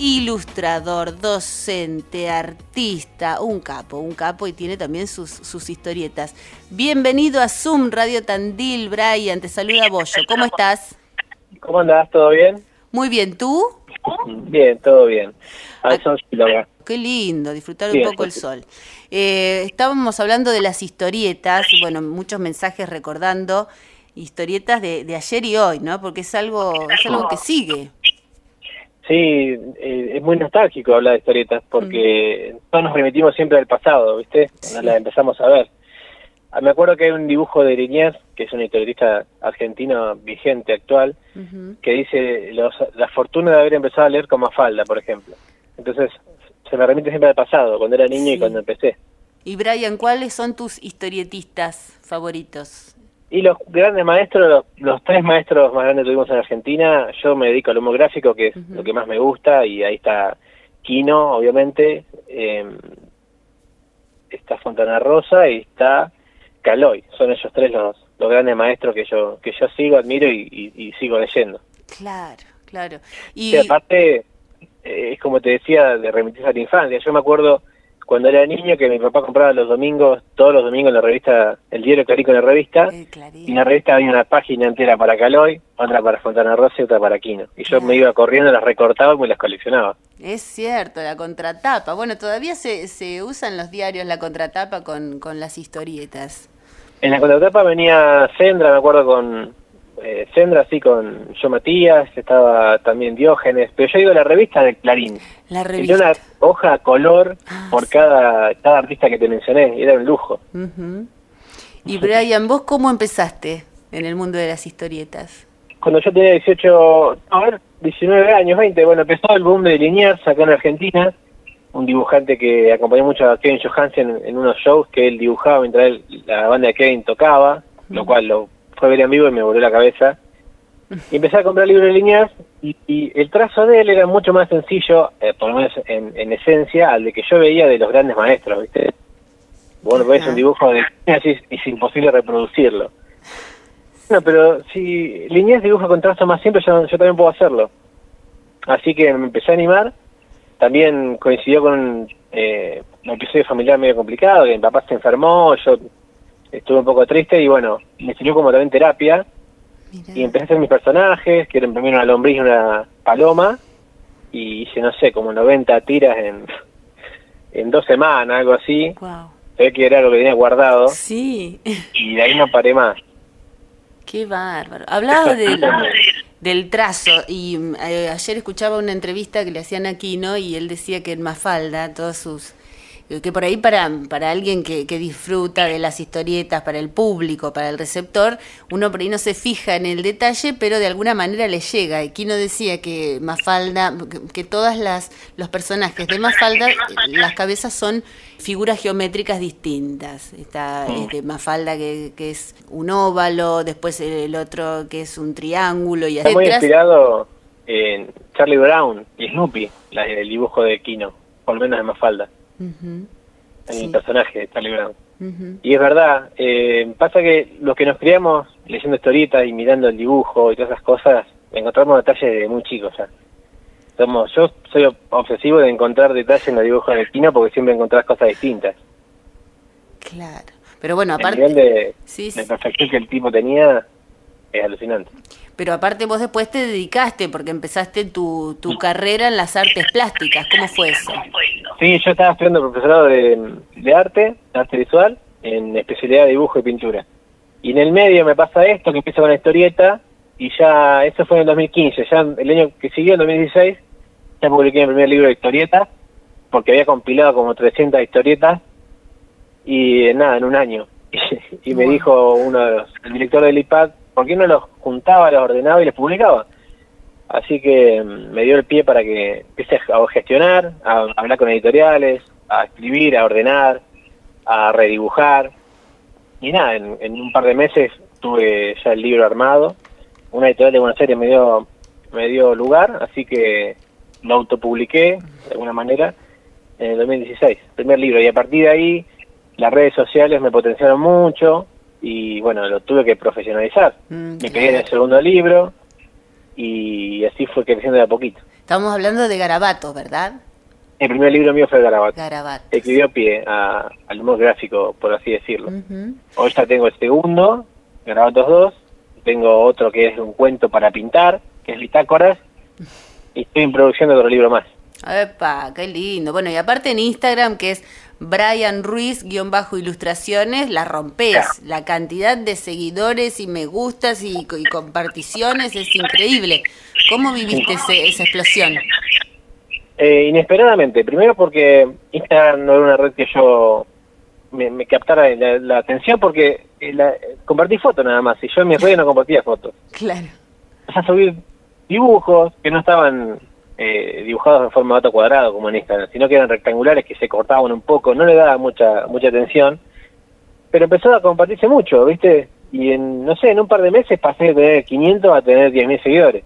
ilustrador, docente, artista, un capo, un capo y tiene también sus, sus historietas. Bienvenido a Zoom Radio Tandil, Brian, te saluda Bollo. ¿Cómo estás? ¿Cómo andás? ¿Todo bien? Muy bien, ¿tú? Bien, todo bien. Al sol Qué lindo, disfrutar un poco el sol. Eh, estábamos hablando de las historietas, bueno, muchos mensajes recordando historietas de, de ayer y hoy, ¿no? Porque es algo, es algo que sigue. Sí, eh, es muy nostálgico hablar de historietas porque mm. todos nos remitimos siempre al pasado, ¿viste? Cuando las empezamos a ver. Ah, me acuerdo que hay un dibujo de Liniers, que es un historietista argentino vigente, actual, que dice la fortuna de haber empezado a leer como falda, por ejemplo. Entonces, se me remite siempre al pasado, cuando era niño y cuando empecé. Y Brian, ¿cuáles son tus historietistas favoritos? Y los grandes maestros, los, tres maestros más grandes que tuvimos en Argentina, yo me dedico al humo gráfico, que es lo que más me gusta, y ahí está Quino, obviamente, eh, está Fontana Rosa y está Caloy. Son ellos tres los, los grandes maestros que yo que yo sigo, admiro y, sigo leyendo. Claro, claro. Y aparte, eh, es como te decía, de remitirse a la infancia. Yo me acuerdo cuando era niño que mi papá compraba los domingos, todos los domingos la revista, el diario Clarico en la revista, y en la revista había una página entera para Caloy, otra para Fontana Rosa y otra para Quino. Y yo me iba corriendo, las recortaba y me las coleccionaba. Es cierto, la contratapa. Bueno, todavía se, se usan los diarios la contratapa con, con las historietas. En la contratapa venía Sendra, me acuerdo con, eh, Sendra, sí, con yo Matías, estaba también Diógenes, pero yo digo la revista de Clarín. La revista. una hoja color ah, por cada, cada artista que te mencioné, era un lujo. Y Brian, ¿vos cómo empezaste en el mundo de las historietas? Cuando yo tenía 18, a ver, 19 años, 20, bueno, empezó el boom de Liniers acá en Argentina, un dibujante que acompañó mucho a Kevin Johansen en, unos shows que él dibujaba mientras la banda de Kevin tocaba, lo cual lo fue ver en vivo y me voló la cabeza. Y empecé a comprar libros de líneas y, el trazo de él era mucho más sencillo, eh, por lo menos en, esencia, al de que yo veía de los grandes maestros, ¿viste? Bueno, ves un dibujo de líneas y es imposible reproducirlo. Bueno, pero si líneas dibuja con trazo más simple, yo, yo también puedo hacerlo. Así que me empecé a animar. También coincidió con eh, un episodio familiar medio complicado, que mi papá se enfermó, yo estuve un poco triste y bueno, me sirvió como también terapia. Y empecé a hacer mis personajes, que eran primero una lombriz y una paloma, y hice, no sé, como 90 tiras en, en dos semanas, algo así. Wow. ve que era lo que tenía guardado. Sí. Y de ahí no paré más. Qué bárbaro. Hablaba del, del trazo y eh, ayer escuchaba una entrevista que le hacían aquí, ¿no? Y él decía que en Mafalda, todos sus que por ahí para, para alguien que, que, disfruta de las historietas, para el público, para el receptor, uno por ahí no se fija en el detalle, pero de alguna manera le llega. Y Kino decía que Mafalda, que, todas las los personajes de Mafalda, las cabezas son figuras geométricas distintas. Está este, Mafalda que, que, es un óvalo, después el otro que es un triángulo y Está muy inspirado en Charlie Brown y Snoopy, el dibujo de Kino, por lo menos de Mafalda en el personaje de Charlie Brown. Y es verdad, eh, pasa que los que nos criamos leyendo historietas y mirando el dibujo y todas esas cosas, encontramos detalles de muy chicos. sea Somos, yo soy obsesivo de encontrar detalles en los dibujos de Kino porque siempre encontrás cosas distintas. Claro, pero bueno, aparte... El nivel de, sí, de perfección que el tipo tenía es alucinante. Pero aparte vos después te dedicaste porque empezaste tu, tu carrera en las artes plásticas. ¿Cómo fue eso? Sí, yo estaba estudiando profesorado de, de arte, arte visual, en especialidad de dibujo y pintura. Y en el medio me pasa esto, que empieza con la historieta, y ya, eso fue en el 2015, ya el año que siguió, en 2016, ya publiqué mi primer libro de historietas, porque había compilado como 300 historietas, y nada, en un año. y me dijo uno de los, el director del IPAD, ¿por qué no los juntaba, los ordenaba y los publicaba? Así que mm, me dio el pie para que empiece a gestionar, a hablar con editoriales, a escribir, a ordenar, a redibujar. Y nada, en, un par de meses tuve ya el libro armado. Una editorial de Buenos Aires me dio, me dio lugar, así que lo autopubliqué de alguna manera en el 2016, primer libro. Y a partir de ahí las redes sociales me potenciaron mucho y bueno, lo tuve que profesionalizar. Mm, me quedé en el segundo libro y así fue creciendo de a poquito. Estamos hablando de Garabatos, ¿verdad? El primer libro mío fue Garabatos. Garabatos. El que dio pie a- al humor gráfico, por así decirlo. Hoy ya tengo el segundo, Garabatos 2. Tengo otro que es un cuento para pintar, que es Bitácoras. Y estoy en producción de otro libro más. Epa, qué lindo. Bueno, y aparte en Instagram, que es Brian Ruiz, guion bajo ilustraciones, la rompes. La cantidad de seguidores y me gustas y, y comparticiones es increíble. ¿Cómo viviste ese- esa explosión? Eh, inesperadamente, primero porque Instagram no era una red que yo me, me captara la, la atención porque eh, la- compartí fotos nada más y yo en mis redes no compartía fotos. Claro. Empecé a subir dibujos que no estaban eh, dibujados en forma de cuadrado como en Instagram, sino que eran rectangulares que se cortaban un poco, no le daba mucha mucha atención, pero empezó a compartirse mucho, ¿viste? Y en, no sé, en un par de meses pasé de tener 500 a tener 10.000 seguidores.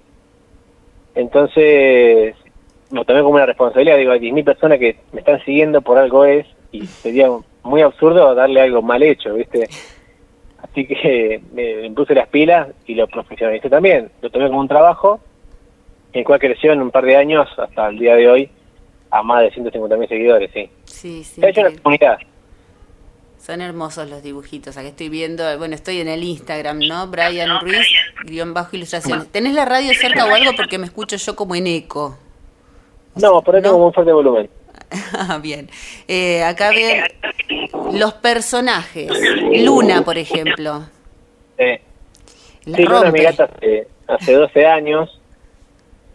Entonces, lo tomé como una responsabilidad, digo, hay 10.000 personas que me están siguiendo por algo es, y sería muy absurdo darle algo mal hecho, ¿viste? Así que me, me puse las pilas y lo profesionalicé también. Lo tomé como un trabajo, el cual creció en un par de años hasta el día de hoy a más de 150.000 seguidores, sí. Sí, sí. Se ha hecho una comunidad. Son hermosos los dibujitos. Aquí estoy viendo, bueno, estoy en el Instagram, ¿no? Brian Ruiz, guion bajo ilustraciones. ¿Tenés la radio cerca o algo? Porque me escucho yo como en eco. No, por ahí ¿No? tengo un fuerte volumen. Ah, Bien. Eh, acá ven los personajes. Luna, por ejemplo. Eh, La sí, Luna es mi gata hace, hace 12 años.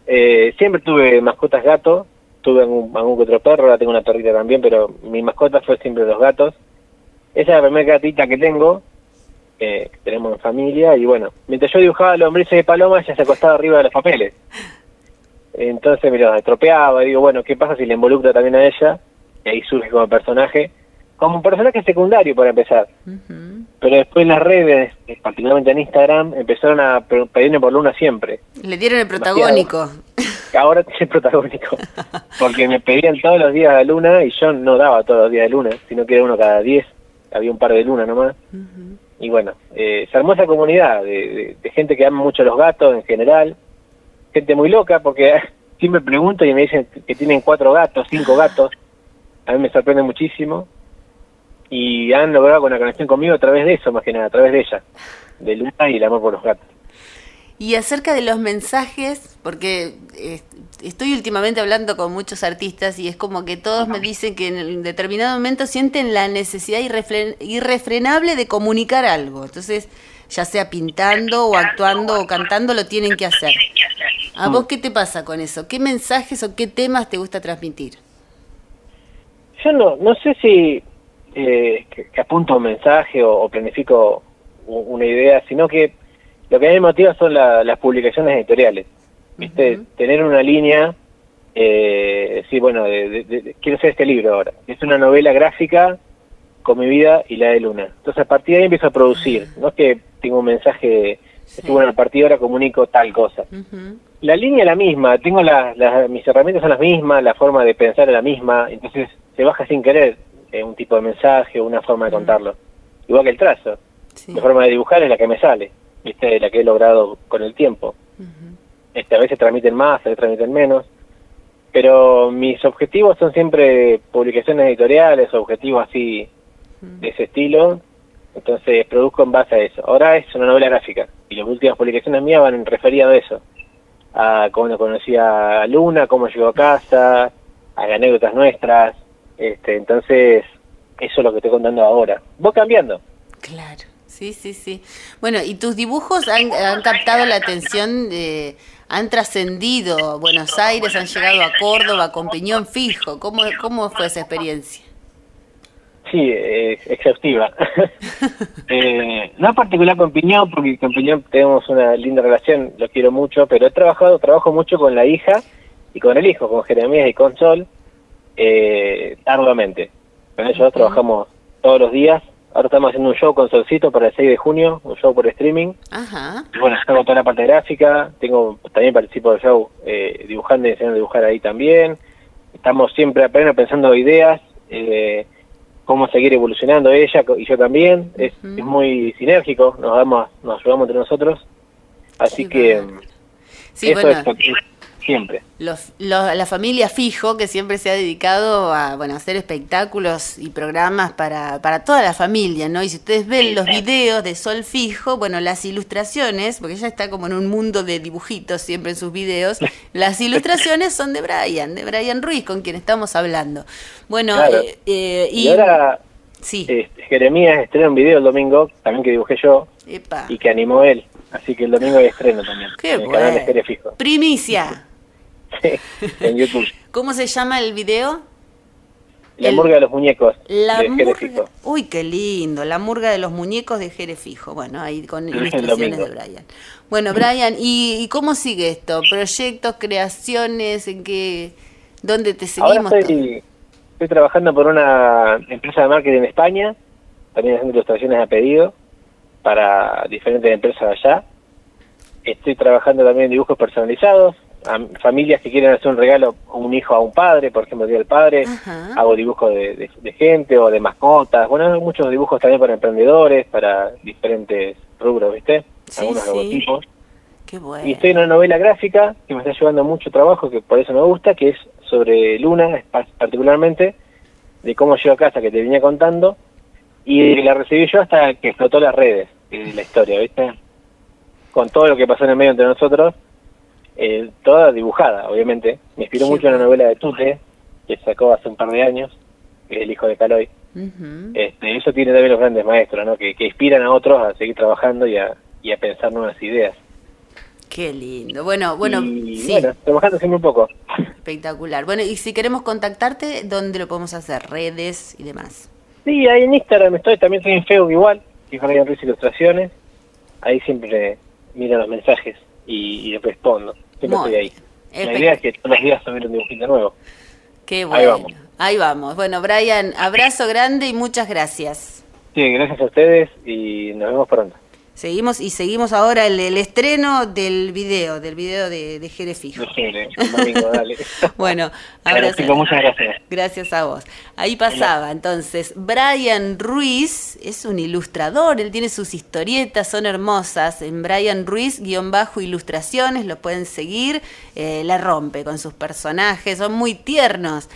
Eh, siempre tuve mascotas gatos. Tuve algún, algún otro perro, ahora tengo una perrita también, pero mi mascota fue siempre los gatos. Esa es la primera gatita que tengo, eh, que tenemos en familia, y bueno, mientras yo dibujaba lombrices de paloma, ella se acostaba arriba de los papeles. Entonces me los estropeaba, y digo, bueno, ¿qué pasa si le involucro también a ella? Y ahí surge como personaje, como un personaje secundario para empezar. Pero después en las redes, eh, particularmente en Instagram, empezaron a pe- pedirme por Luna siempre. Le dieron el protagónico. Ahora es el protagónico. Porque me pedían todos los días a Luna y yo no daba todos los días de Luna, sino que era uno cada diez. Había un par de Luna nomás. Y bueno, eh, se armó esa comunidad de, de- de gente que ama mucho los gatos en general. Gente muy loca porque siempre pregunto y me dicen que tienen cuatro gatos, cinco gatos. A mí me sorprende muchísimo. Y han logrado una conexión conmigo a través de eso, más que nada, a través de ella. De Luna y el amor por los gatos. Y acerca de los mensajes, porque eh, estoy últimamente hablando con muchos artistas y es como que todos me dicen que en determinado momento sienten la necesidad irrefre- irrefrenable de comunicar algo. Entonces, ya sea pintando o actuando o cantando, lo tienen que hacer. ¿A vos qué te pasa con eso? ¿Qué mensajes o qué temas te gusta transmitir? Yo no, no sé si eh, que, que apunto un mensaje o, o planifico una idea, sino que lo que a mí me motiva son la- las publicaciones editoriales. ¿Viste? Tener una línea, eh, sí, bueno, de, de- de- quiero hacer este libro ahora. Es una novela gráfica con mi vida y la de Luna. Entonces a partir de ahí empiezo a producir. No es que tengo un mensaje, Sí. bueno, a partir de ahora comunico tal cosa. La línea es la misma, tengo las- mis herramientas son las mismas, la forma de pensar es la misma, entonces se baja sin querer eh, un tipo de mensaje o una forma de contarlo. Igual que el trazo, Sí. la forma de dibujar es la que me sale, ¿viste? la que he logrado con el tiempo. Ujú. Este, a veces transmiten más, a veces transmiten menos, pero mis objetivos son siempre publicaciones editoriales, objetivos así de ese estilo, entonces produzco en base a eso. Ahora es una novela gráfica y las últimas publicaciones mías van referidas a eso, a cómo conocí a Luna, cómo llegó a casa, a anécdotas nuestras, este, entonces eso es lo que estoy contando ahora. Voy cambiando. Claro, sí, sí, sí. Bueno, ¿y tus dibujos han, han captado la atención, de, han trascendido Buenos Aires, han llegado a Córdoba con piñón fijo? ¿Cómo, cómo fue esa experiencia? Sí, es exhaustiva. eh, no en particular con Piñón, porque con Piñón tenemos una linda relación, lo quiero mucho, pero he trabajado, trabajo mucho con la hija y con el hijo, con Jeremías y con Sol, eh, arduamente. Con ellos trabajamos todos los días. Ahora estamos haciendo un show con Solcito para el 6 de junio, un show por streaming. Ajá, Y bueno, tengo toda la parte gráfica, tengo también participo del show eh, dibujando y enseñando a dibujar ahí también. Estamos siempre apenas pensando ideas, eh, cómo seguir evolucionando ella y yo también. Es, es muy sinérgico, nos damos, nos ayudamos entre nosotros. Así que bárbaro. sí, eso bueno, es siempre. Los, los- la familia Fijo, que siempre se ha dedicado a bueno, hacer espectáculos y programas para, para toda la familia, ¿no? Y si ustedes ven los videos de Sol Fijo, bueno, las ilustraciones, porque ella está como en un mundo de dibujitos siempre en sus videos, las ilustraciones son de Brian, de Brian Ruiz, con quien estamos hablando. Bueno, Claro. eh, eh, Y, y... ahora sí, este, Jeremías estrena un video el domingo, también que dibujé yo, epa. y que animó él. Así que el domingo hay estreno también. Qué en el canal de. Jere En YouTube. ¿Cómo se llama el video? La El- murga de los muñecos La de murga. Fijo. Uy, qué lindo. La murga de los muñecos de Jere Fijo. Bueno, ahí con ilustraciones de. Brian. Bueno, Brian, ¿y, y cómo sigue esto? ¿Proyectos, creaciones? ¿En qué? ¿Dónde te Ahora seguimos? estoy, estoy trabajando por una empresa de marketing en España, también haciendo ilustraciones a pedido para diferentes empresas allá. Estoy trabajando también en dibujos personalizados, a familias que quieren hacer un regalo a un hijo a un padre, por ejemplo, el Día del Padre. Ajá. Hago dibujos de, de- de gente o de mascotas. Bueno, hago muchos dibujos también para emprendedores, para diferentes rubros, ¿viste? Sí, Algunos sí. logotipos. Qué bueno. Y estoy en una novela gráfica que me está llevando mucho trabajo, que por eso me gusta, que es sobre Luna, particularmente, de cómo llegó a casa, que te venía contando, y la recibí yo hasta que explotó las redes de la historia, ¿viste? Con todo lo que pasó en el medio entre nosotros, eh, toda dibujada, obviamente. Me inspiró Sí. mucho en la novela de Tute, que sacó hace un par de años, que es el hijo de Caloy. Este, eso tiene también los grandes maestros, ¿no? Que, que inspiran a otros a seguir trabajando y a, y a pensar nuevas ideas. Qué lindo. Bueno, bueno, y, sí, bueno, trabajando siempre un poco. espectacular. Bueno, y si queremos contactarte, ¿dónde lo podemos hacer? Redes y demás. Sí, ahí en Instagram estoy, también estoy en Facebook igual, que Brian Ruiz Ilustraciones. Ahí siempre miro los mensajes y, y respondo. Siempre estoy ahí. La idea es que todos los días subir un dibujito nuevo. Qué Ahí bueno. vamos. Ahí vamos. Bueno, Brian, abrazo grande y muchas gracias. Sí, gracias a ustedes y nos vemos pronto. Seguimos y seguimos ahora el, el estreno del video, del video de, de Jere Fijo. Bueno, abrazo. chicos, muchas gracias. Gracias a vos. Ahí pasaba, entonces, Brian Ruiz es un ilustrador, él tiene sus historietas, son hermosas, en Brian Ruiz, guion bajo ilustraciones, lo pueden seguir, eh, la rompe con sus personajes, son muy tiernos.